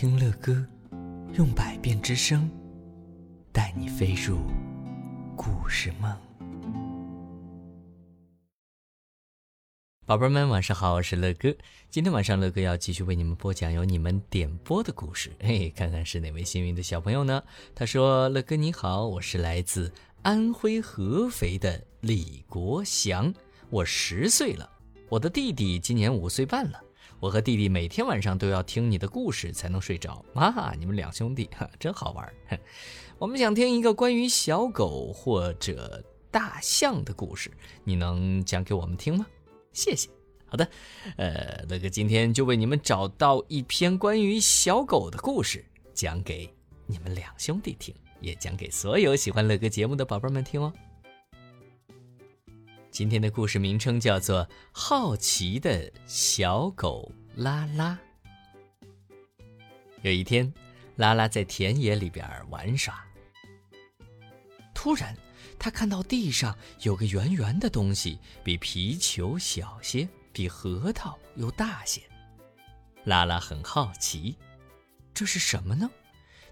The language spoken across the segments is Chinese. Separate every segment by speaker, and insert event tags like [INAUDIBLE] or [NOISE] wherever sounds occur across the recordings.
Speaker 1: 听乐歌，用百变之声带你飞入故事梦。宝贝们，晚上好，我是乐哥。今天晚上，乐哥要继续为你们播讲由你们点播的故事。嘿，看看是哪位幸运的小朋友呢？他说：“乐哥你好，我是来自安徽合肥的李国祥，我十岁了，我的弟弟今年五岁半了。”我和弟弟每天晚上都要听你的故事才能睡着啊！你们两兄弟哈真好玩。[LAUGHS] 我们想听一个关于小狗或者大象的故事，你能讲给我们听吗？谢谢。好的，呃，乐哥今天就为你们找到一篇关于小狗的故事，讲给你们两兄弟听，也讲给所有喜欢乐哥节目的宝贝们听哦。今天的故事名称叫做《好奇的小狗拉拉》。有一天，拉拉在田野里边玩耍，突然，他看到地上有个圆圆的东西，比皮球小些，比核桃又大些。拉拉很好奇，这是什么呢？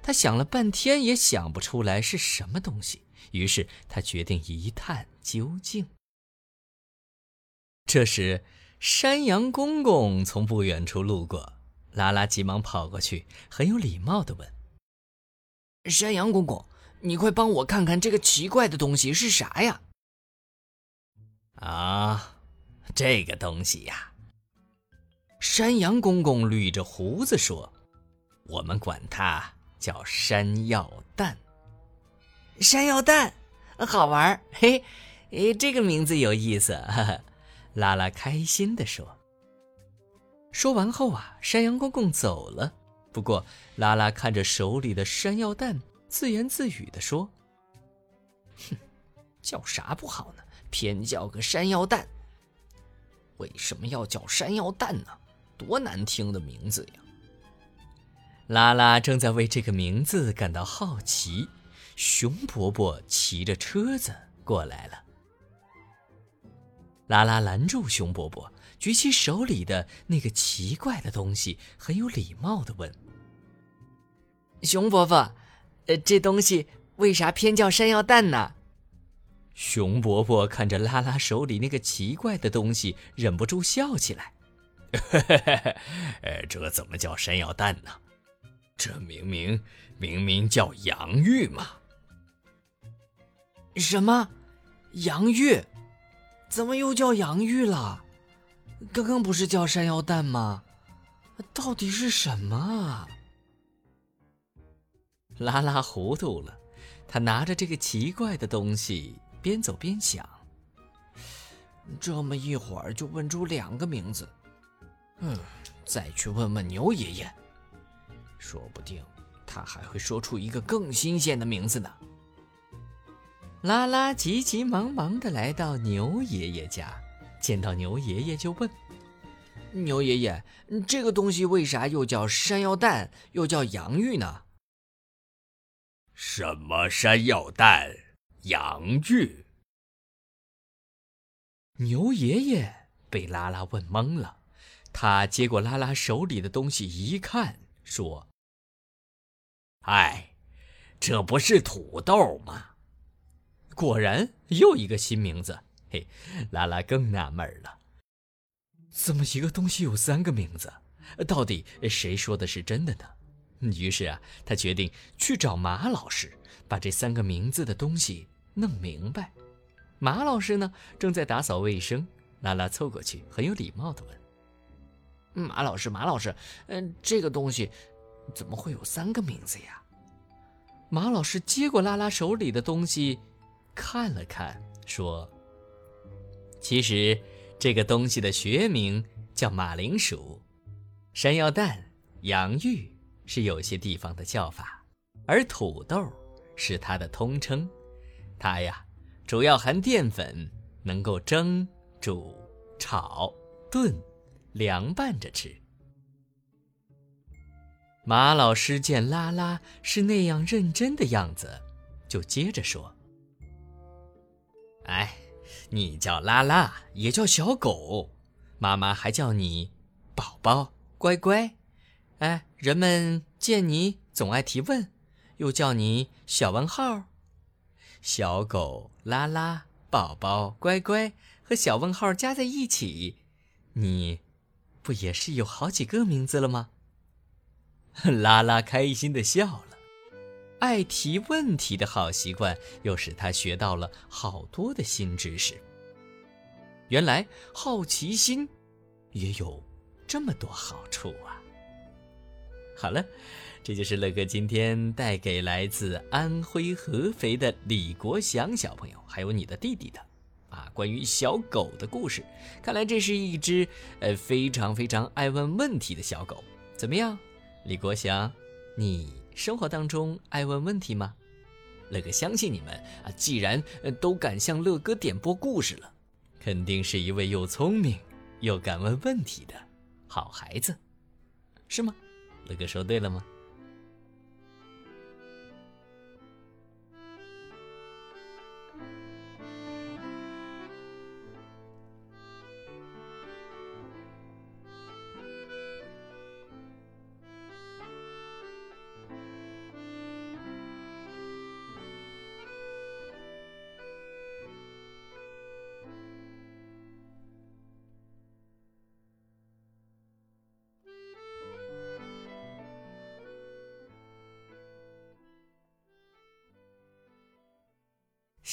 Speaker 1: 他想了半天也想不出来是什么东西，于是他决定一探究竟。这时，山羊公公从不远处路过，拉拉急忙跑过去，很有礼貌地问：“
Speaker 2: 山羊公公，你快帮我看看这个奇怪的东西是啥呀？”“
Speaker 1: 啊，这个东西呀。”山羊公公捋着胡子说：“我们管它叫山药蛋。”“
Speaker 2: 山药蛋，好玩嘿，诶，这个名字有意思。”哈哈。
Speaker 1: 拉拉开心地说。说完后啊，山羊公公走了。不过，拉拉看着手里的山药蛋，自言自语地说：“
Speaker 2: 哼，叫啥不好呢？偏叫个山药蛋。为什么要叫山药蛋呢？多难听的名字呀！”
Speaker 1: 拉拉正在为这个名字感到好奇，熊伯伯骑着车子过来了。拉拉拦住熊伯伯，举起手里的那个奇怪的东西，很有礼貌地问：“
Speaker 2: 熊伯伯，呃，这东西为啥偏叫山药蛋呢？”
Speaker 1: 熊伯伯看着拉拉手里那个奇怪的东西，忍不住笑起来：“ [LAUGHS] 呃，这怎么叫山药蛋呢？这明明明明叫洋芋嘛！”
Speaker 2: 什么？洋芋？怎么又叫洋芋了？刚刚不是叫山药蛋吗？到底是什么啊？
Speaker 1: 拉拉糊涂了，他拿着这个奇怪的东西，边走边想。
Speaker 2: 这么一会儿就问出两个名字，嗯，再去问问牛爷爷，说不定他还会说出一个更新鲜的名字呢。
Speaker 1: 拉拉急急忙忙地来到牛爷爷家，见到牛爷爷就问：“
Speaker 2: 牛爷爷，这个东西为啥又叫山药蛋，又叫洋芋呢？”“
Speaker 3: 什么山药蛋，洋芋？”
Speaker 1: 牛爷爷被拉拉问懵了，他接过拉拉手里的东西一看，说：“
Speaker 3: 哎，这不是土豆吗？”
Speaker 1: 果然又一个新名字，嘿，拉拉更纳闷了，怎么一个东西有三个名字？到底谁说的是真的呢？于是啊，他决定去找马老师，把这三个名字的东西弄明白。马老师呢，正在打扫卫生。拉拉凑过去，很有礼貌地
Speaker 2: 问：“马老师，马老师，嗯，这个东西怎么会有三个名字呀？”
Speaker 1: 马老师接过拉拉手里的东西。看了看，说：“其实这个东西的学名叫马铃薯，山药蛋、洋芋是有些地方的叫法，而土豆是它的通称。它呀，主要含淀粉，能够蒸、煮、炒、炖、凉拌着吃。”马老师见拉拉是那样认真的样子，就接着说。哎，你叫拉拉，也叫小狗，妈妈还叫你宝宝、乖乖。哎，人们见你总爱提问，又叫你小问号。小狗拉拉、宝宝乖乖和小问号加在一起，你不也是有好几个名字了吗？[LAUGHS] 拉拉开心的笑了。爱提问题的好习惯，又使他学到了好多的新知识。原来好奇心也有这么多好处啊！好了，这就是乐哥今天带给来自安徽合肥的李国祥小朋友，还有你的弟弟的啊，关于小狗的故事。看来这是一只呃非常非常爱问问题的小狗。怎么样，李国祥，你？生活当中爱问问题吗？乐哥相信你们啊，既然都敢向乐哥点播故事了，肯定是一位又聪明又敢问问题的好孩子，是吗？乐哥说对了吗？